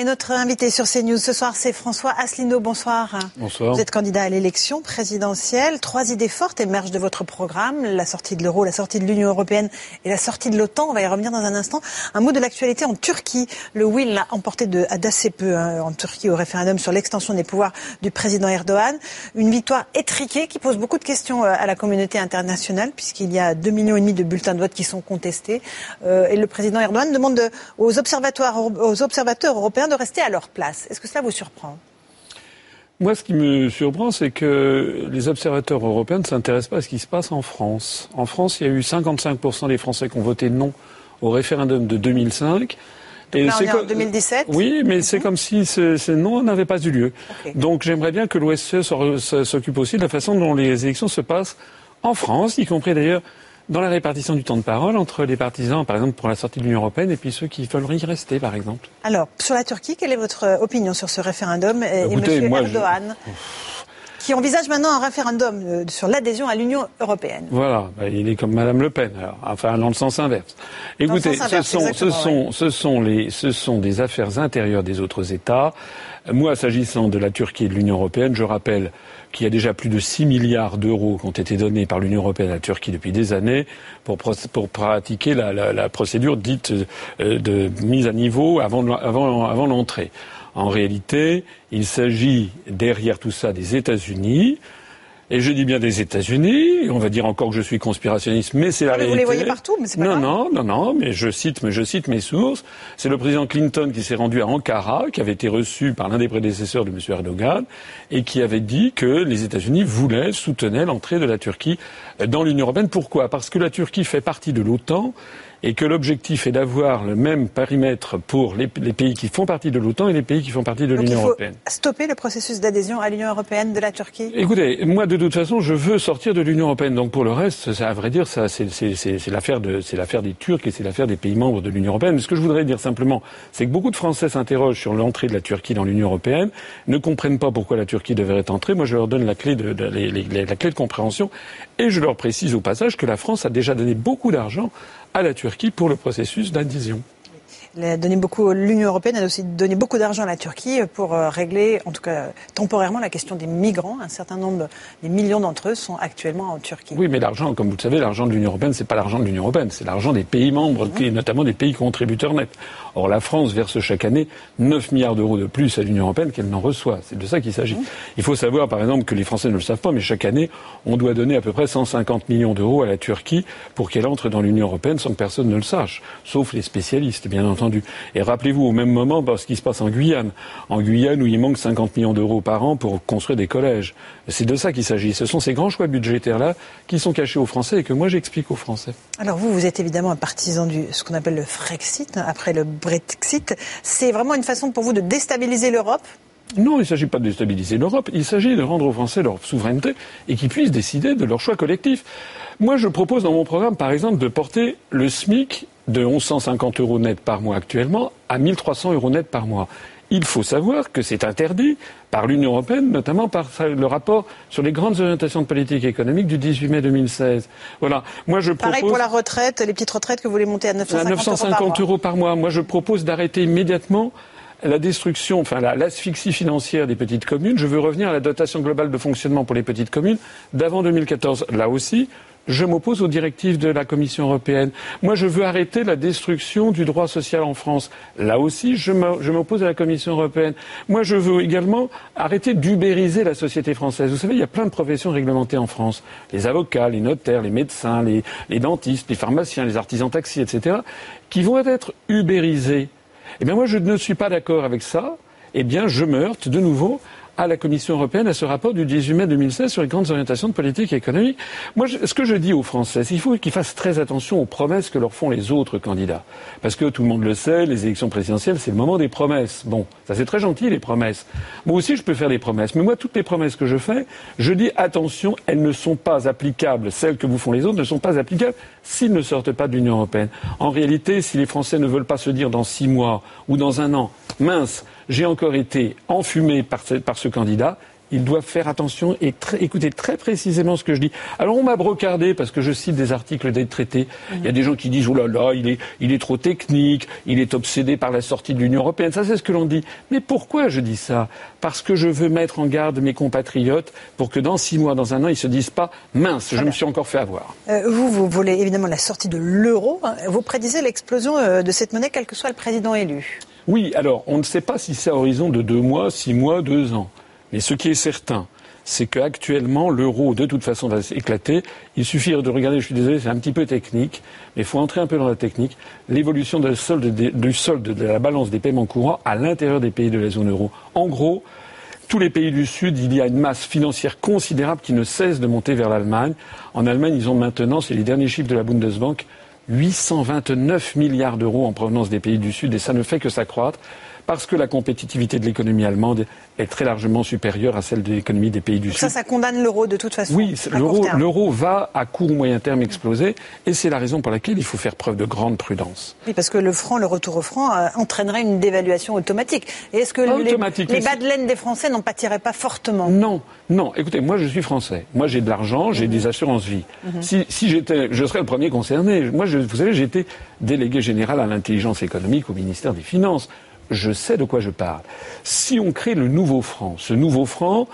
Et notre invité sur CNews ce soir, c'est François Asselineau. Bonsoir. Bonsoir. Vous êtes candidat à l'élection présidentielle. Trois idées fortes émergent de votre programme la sortie de l'euro, la sortie de l'Union européenne et la sortie de l'OTAN. On va y revenir dans un instant. Un mot de l'actualité en Turquie. Le oui l'a emporté d'assez peu hein, en Turquie au référendum sur l'extension des pouvoirs du président Erdogan. Une victoire étriquée qui pose beaucoup de questions euh, à la communauté internationale puisqu'il y a 2,5 millions et demi de bulletins de vote qui sont contestés. Euh, et le président Erdogan demande aux observateurs, aux observateurs européens de rester à leur place. Est-ce que cela vous surprend? Moi, ce qui me surprend, c'est que les observateurs européens ne s'intéressent pas à ce qui se passe en France. En France, il y a eu 55% des Français qui ont voté non au référendum de 2005. Et c'est en 2017 Oui, mais c'est mhm. comme si ce, non n'avait pas eu lieu. Donc j'aimerais bien que l'OSCE s'occupe aussi de la façon dont les élections se passent en France, y compris d'ailleurs dans la répartition du temps de parole entre les partisans, par exemple, pour la sortie de l'Union européenne, et puis ceux qui veulent y rester, par exemple Alors, sur la Turquie, quelle est votre opinion sur ce référendum et, M. Erdogan? Qui envisage maintenant un référendum euh, sur l'adhésion à l'Union européenne. Voilà, bah, il est comme Madame Le Pen, enfin dans le sens inverse. Écoutez, ce, sont, ce, sont, ce, sont les, ce sont des affaires intérieures des autres États. Moi, s'agissant de la Turquie et de l'Union européenne, je rappelle qu'il y a déjà plus de 6 milliards d'euros qui ont été donnés par l'Union européenne à la Turquie depuis des années pour, pour pratiquer la, la, la, procédure dite euh, de mise à niveau avant, avant, avant l'entrée. En réalité, il s'agit derrière tout ça des États-Unis et je dis bien des États-Unis. On va dire encore que je suis conspirationniste, mais c'est la réalité. Vous les voyez partout, mais c'est pas non, Non, non, non, mais je cite, mais je cite mes sources. C'est le président Clinton qui s'est rendu à Ankara, qui avait été reçu par l'un des prédécesseurs de M. Erdogan, et qui avait dit que les États-Unis voulaient, soutenaient l'entrée de la Turquie dans l'Union européenne. Pourquoi? Parce que la Turquie fait partie de l'OTAN et que l'objectif est d'avoir le même périmètre pour les, pays qui font partie de l'OTAN et les pays qui font partie de l'Union européenne. Stopper le processus d'adhésion à l'Union européenne de la Turquie? Écoutez, moi de toute façon, je veux sortir de l'Union européenne. Donc pour le reste, ça, à vrai dire, ça, c'est l'affaire de, c'est l'affaire des Turcs et c'est l'affaire des pays membres de l'Union européenne. Mais ce que je voudrais dire simplement, c'est que beaucoup de Français s'interrogent sur l'entrée de la Turquie dans l'Union européenne, ne comprennent pas pourquoi la Turquie devrait entrer. Moi, je leur donne la clé de, la clé de compréhension et je leur précise au passage que la France a déjà donné beaucoup d'argent à la Turquie pour le processus d'adhésion. L'Union européenne a aussi donné beaucoup d'argent à la Turquie pour euh, régler, en tout cas temporairement, la question des migrants. Un certain nombre, des millions d'entre eux sont actuellement en Turquie. Oui, mais l'argent, comme vous le savez, l'argent de l'Union européenne, c'est pas l'argent de l'Union européenne, c'est l'argent des pays membres, et mhm. notamment des pays contributeurs nets. Or, la France verse chaque année 9 milliards d'euros de plus à l'Union européenne qu'elle n'en reçoit. C'est de ça qu'il s'agit. Mhm. Il faut savoir, par exemple, que les Français ne le savent pas, mais chaque année, on doit donner à peu près 150 millions d'euros à la Turquie pour qu'elle entre dans l'Union européenne sans que personne ne le sache, sauf les spécialistes, bien entendu. Et rappelez-vous au même moment ce qui se passe en Guyane. En Guyane où il manque 50 millions d'euros par an pour construire des collèges. C'est de ça qu'il s'agit. Ce sont ces grands choix budgétaires-là qui sont cachés aux Français et que moi j'explique aux Français. Alors vous, vous êtes évidemment un partisan de ce qu'on appelle le Frexit, après le Brexit. C'est vraiment une façon pour vous de déstabiliser l'Europe? Non, il ne s'agit pas de déstabiliser l'Europe, il s'agit de rendre aux Français leur souveraineté et qu'ils puissent décider de leur choix collectif. Moi, je propose dans mon programme, par exemple, de porter le SMIC de 1150 euros net par mois actuellement à 1300 euros net par mois. Il faut savoir que c'est interdit par l'Union européenne, notamment par le rapport sur les grandes orientations de politique économique du 18 mai 2016. Voilà. Moi, je propose... Pareil pour la retraite, les petites retraites que vous voulez monter à 950, à 950 euros, par mois. Moi, je propose d'arrêter immédiatement la destruction, enfin l'asphyxie financière des petites communes. Je veux revenir à la dotation globale de fonctionnement pour les petites communes d'avant 2014. Là aussi, je m'oppose aux directives de la Commission européenne. Moi, je veux arrêter la destruction du droit social en France. Là aussi, je m'oppose à la Commission européenne. Moi, je veux également arrêter d'ubériser la société française. Vous savez, il y a plein de professions réglementées en France. Les avocats, les notaires, les médecins, les, les dentistes, les pharmaciens, les artisans taxis, etc., qui vont être ubérisés. Eh bien, moi, je ne suis pas d'accord avec ça. Eh bien, je meurte de nouveau à la Commission européenne à ce rapport du 18 mai 2016 sur les grandes orientations de politique économique. Moi, ce que je dis aux Français, c'est qu'il faut qu'ils fassent très attention aux promesses que leur font les autres candidats. Parce que tout le monde le sait, les élections présidentielles, c'est le moment des promesses. Bon, ça c'est très gentil, les promesses. Moi aussi, je peux faire des promesses. Mais moi, toutes les promesses que je fais, je dis attention, elles ne sont pas applicables. Celles que vous font les autres ne sont pas applicables s'ils ne sortent pas de l'Union européenne. En réalité, si les Français ne veulent pas se dire dans six mois ou dans un an, mince, j'ai encore été enfumé par ce, candidat, ils doivent faire attention et écouter très précisément ce que je dis. Alors on m'a brocardé parce que je cite des articles des traités. Il y a des gens qui disent oh là là, il est, il est trop technique, il est obsédé par la sortie de l'Union européenne. Ça c'est ce que l'on dit. Mais pourquoi je dis ça? Parce que je veux mettre en garde mes compatriotes pour que dans six mois, dans un an, ils se disent pas mince, je me suis encore fait avoir. Euh, vous, vous voulez évidemment la sortie de l'euro. Vous prédisez l'explosion euh, de cette monnaie, quel que soit le président élu. Oui, alors on ne sait pas si c'est à horizon de deux mois, six mois, deux ans. Mais ce qui est certain, c'est qu'actuellement, l'euro, de toute façon, va s'éclater. Il suffit de regarder, je suis désolé, c'est un petit peu technique, mais il faut entrer un peu dans la technique, l'évolution du solde de la balance des paiements courants à l'intérieur des pays de la zone euro. En gros, tous les pays du Sud, il y a une masse financière considérable qui ne cesse de monter vers l'Allemagne. En Allemagne, ils ont maintenant, c'est les derniers chiffres de la Bundesbank, 829 milliards d'euros en provenance des pays du Sud, et ça ne fait que s'accroître parce que la compétitivité de l'économie allemande est très largement supérieure à celle de l'économie des pays du Sud. Ça, ça condamne l'euro de toute façon. Oui, l'euro va à court ou moyen terme exploser, et c'est la raison pour laquelle il faut faire preuve de grande prudence. Oui, parce que le franc, le retour au franc, euh, entraînerait une dévaluation automatique. Et est-ce que les, les bas de laine des Français n'en pâtiraient pas fortement? Non, non. Écoutez, moi je suis français. Moi j'ai de l'argent, j'ai des assurances vie. Mhm. Si, j'étais, je serais le premier concerné. Moi, vous savez, j'ai été délégué général à l'intelligence économique au ministère des Finances je sais de quoi je parle. Si on crée le nouveau franc, ce nouveau franc,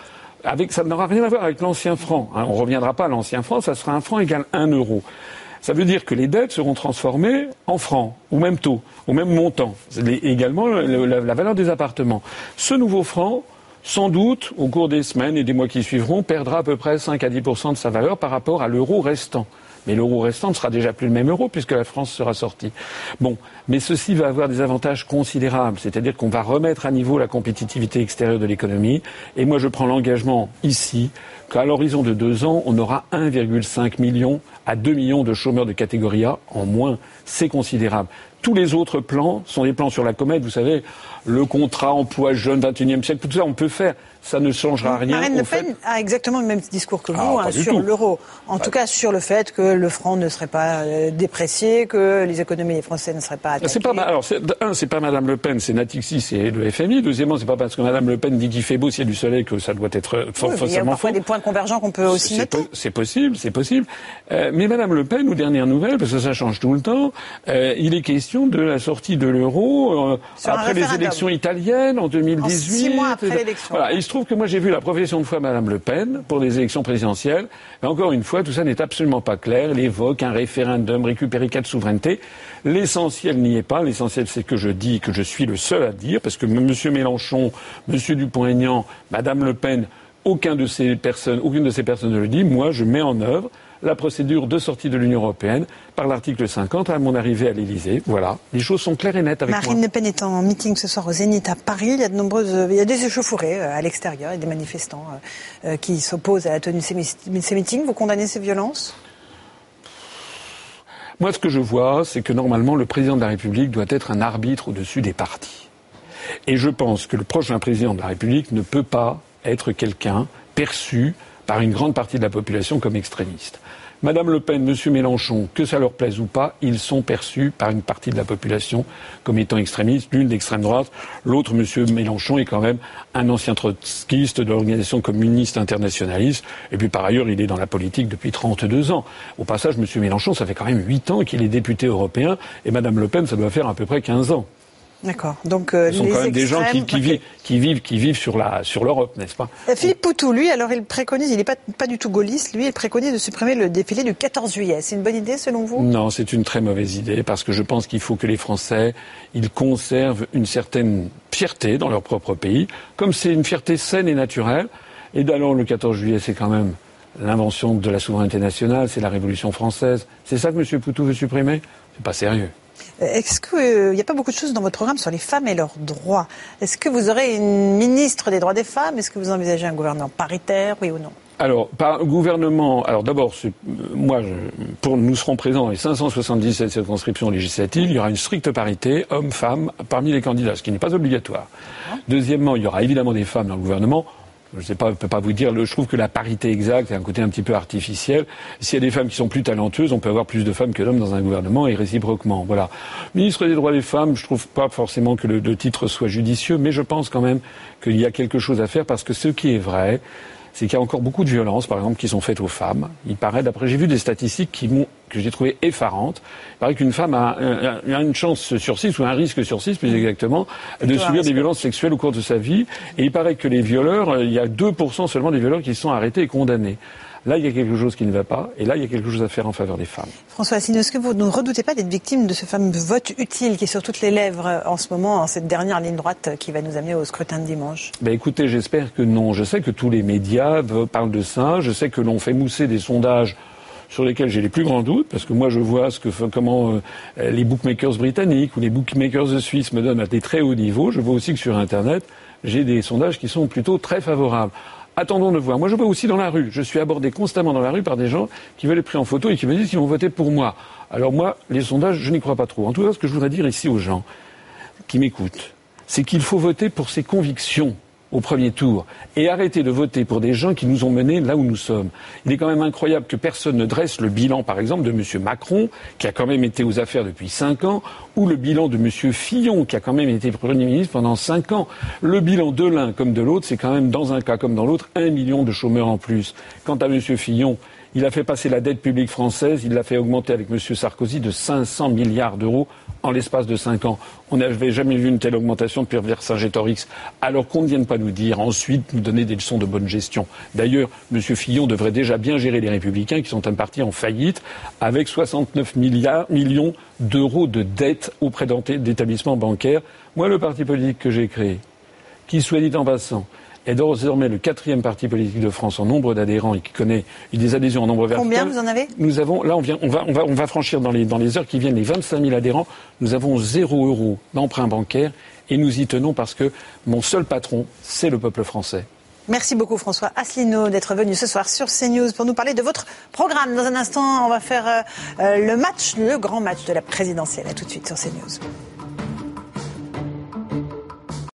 avec, ça n'aura rien à voir avec l'ancien franc. Hein. on ne reviendra pas à l'ancien franc, ça sera un franc égal 1 euro. Ça veut dire que les dettes seront transformées en francs, au même taux, au même montant. également la, la valeur des appartements. Ce nouveau franc, sans doute, au cours des semaines et des mois qui suivront, perdra à peu près 5 à 10 de sa valeur par rapport à l'euro restant. Mais l'euro restant ne sera déjà plus le même euro puisque la France sera sortie. Bon, mais ceci va avoir des avantages considérables, c'est-à-dire qu'on va remettre à niveau la compétitivité extérieure de l'économie. Et moi, je prends l'engagement ici qu'à l'horizon de deux ans, on aura 1,5 million à 2 millions de chômeurs de catégorie A en moins. C'est considérable. Tous les autres plans sont des plans sur la comète, vous savez, le contrat emploi jeune 21e siècle, tout ça, on peut faire ça ne changera rien. Marine Le Pen a exactement le même discours que vous ah, hein, sur l'euro. En tout cas, sur le fait que le franc ne serait pas euh, déprécié, que les économies françaises ne seraient pas attaquées. C'est pas, alors, un, c'est pas Madame Le Pen, c'est Natixi, c'est le FMI. Deuxièmement, c'est pas parce que Madame Le Pen dit qu'il fait beau s'il y a du soleil que ça doit être forcément oui, Il y a parfois des points convergents qu'on peut aussi noter. c'est possible, c'est possible. Euh, mais Madame Le Pen, aux dernières nouvelles, parce que ça change tout le temps, euh, il est question de la sortie de l'euro après les élections italiennes en 2018. six mois après l'élection. Voilà. Trouve que moi j'ai vu la profession de foi Madame Le Pen pour les élections présidentielles. Mais encore une fois, tout ça n'est absolument pas clair. Elle évoque un référendum, récupérer quatre souverainetés. L'essentiel n'y est pas. L'essentiel, c'est que je dis que je suis le seul à dire, parce que M. Mélenchon, M. Dupont-Aignan, Madame Le Pen, aucun de ces personnes, aucune de ces personnes ne le dit. Moi, je mets en œuvre la procédure de sortie de l'Union européenne par l'article 50 à mon arrivée à l'Élysée. Voilà, les choses sont claires et nettes avec Marine moi. Le Pen est en meeting ce soir au Zénith à Paris. Il y a de nombreuses, il y a des échauffourées euh, à l'extérieur, a des manifestants euh, euh, qui s'opposent à la tenue de ces meetings. Vous condamnez ces violences? Moi, ce que je vois, c'est que normalement, le président de la République doit être un arbitre au-dessus des partis. Et je pense que le prochain président de la République ne peut pas être quelqu'un perçu par une grande partie de la population comme extrémiste. Madame Le Pen, Monsieur Mélenchon, que ça leur plaise ou pas, ils sont perçus par une partie de la population comme étant extrémistes, l'une d'extrême droite, l'autre, Monsieur Mélenchon, est quand même un ancien trotskiste de l'organisation communiste internationaliste, et puis par ailleurs, il est dans la politique depuis 32 ans. Au passage, Monsieur Mélenchon, ça fait quand même 8 ans qu'il est député européen, et Madame Le Pen, ça doit faire à peu près 15 ans. D'accord. Donc euh, Ce sont quand même des gens qui, vivent, qui vivent, qui vivent sur la, sur l'Europe, n'est-ce pas? Euh, Philippe Poutou, lui, alors il préconise, il n'est pas, pas du tout gaulliste, lui, il préconise de supprimer le défilé du 14 juillet. C'est une bonne idée selon vous? Non, c'est une très mauvaise idée parce que je pense qu'il faut que les Français, ils conservent une certaine fierté dans leur propre pays, comme c'est une fierté saine et naturelle. Et d'alors, le 14 juillet, c'est quand même l'invention de la souveraineté nationale, c'est la Révolution française. C'est ça que M. Poutou veut supprimer? C'est pas sérieux. Est-ce qu'il n'y euh, a pas beaucoup de choses dans votre programme sur les femmes et leurs droits? Est-ce que vous aurez une ministre des droits des femmes? Est-ce que vous envisagez un gouvernement paritaire, oui ou non? Alors, par gouvernement, alors d'abord, moi, pour, nous serons présents dans les 577 circonscriptions législatives, il y aura une stricte parité homme-femme parmi les candidats, ce qui n'est pas obligatoire. Ah. Deuxièmement, il y aura évidemment des femmes dans le gouvernement je sais pas, peux pas vous dire. je trouve que la parité exacte est un côté un petit peu artificiel. S'il y a des femmes qui sont plus talentueuses, on peut avoir plus de femmes que d'hommes dans un gouvernement et réciproquement. Voilà. Ministre des droits des femmes, je trouve pas forcément que le titre soit judicieux, mais je pense quand même qu'il y a quelque chose à faire parce que ce qui est vrai, c'est qu'il y a encore beaucoup de violences, par exemple, qui sont faites aux femmes. Il paraît, d'après, j'ai vu des statistiques qui que j'ai trouvées effarantes. Il paraît qu'une femme a, une chance sur six, ou un risque sur six, plus exactement, de subir des violences sexuelles au cours de sa vie. Et il paraît que les violeurs, il y a 2% seulement des violeurs qui sont arrêtés et condamnés. Là, il y a quelque chose qui ne va pas, et là, il y a quelque chose à faire en faveur des femmes. François Asselineau, est-ce que vous ne redoutez pas d'être victime de ce fameux vote utile qui est sur toutes les lèvres en ce moment, en cette dernière ligne droite qui va nous amener au scrutin de dimanche? Ben Écoutez, j'espère que non. Je sais que tous les médias parlent de ça. Je sais que l'on fait mousser des sondages sur lesquels j'ai les plus grands doutes, parce que moi je vois ce que, comment euh, les bookmakers britanniques ou les bookmakers suisses me donnent à des très hauts niveaux. Je vois aussi que sur Internet, j'ai des sondages qui sont plutôt très favorables attendons de voir. Moi, je vois aussi dans la rue. Je suis abordé constamment dans la rue par des gens qui veulent être pris en photo et qui me disent qu'ils vont voter pour moi. Alors moi, les sondages, je n'y crois pas trop. En tout cas, ce que je voudrais dire ici aux gens qui m'écoutent, c'est qu'il faut voter pour ses convictions au premier tour et arrêter de voter pour des gens qui nous ont menés là où nous sommes. Il est quand même incroyable que personne ne dresse le bilan, par exemple, de M. Macron, qui a quand même été aux affaires depuis cinq ans, ou le bilan de M. Fillon, qui a quand même été Premier ministre pendant cinq ans. Le bilan de l'un comme de l'autre, c'est quand même, dans un cas comme dans l'autre, un million de chômeurs en plus. Quant à M. Fillon, il a fait passer la dette publique française, il l'a fait augmenter avec M. Sarkozy de 500 milliards d'euros en l'espace de cinq ans. On n'avait jamais vu une telle augmentation depuis Vercingétorix. Alors qu'on ne vienne pas nous dire ensuite, nous donner des leçons de bonne gestion. D'ailleurs, M. Fillon devrait déjà bien gérer les Républicains qui sont un parti en faillite avec 69 milliards, millions d'euros de dettes auprès d'établissements bancaires. Moi, le parti politique que j'ai créé, qui, soit dit en passant, est désormais le quatrième parti politique de France en nombre d'adhérents et qui connaît des adhésions en nombre vertical. Combien vous en avez Nous avons, là, on, vient, on, va, on, va, on va franchir dans les, dans les heures qui viennent les 25 000 adhérents. Nous avons zéro euro d'emprunt bancaire et nous y tenons parce que mon seul patron, c'est le peuple français. Merci beaucoup François Asselineau d'être venu ce soir sur CNews pour nous parler de votre programme. Dans un instant, on va faire euh, euh, le match, le grand match de la présidentielle. A tout de suite sur CNews.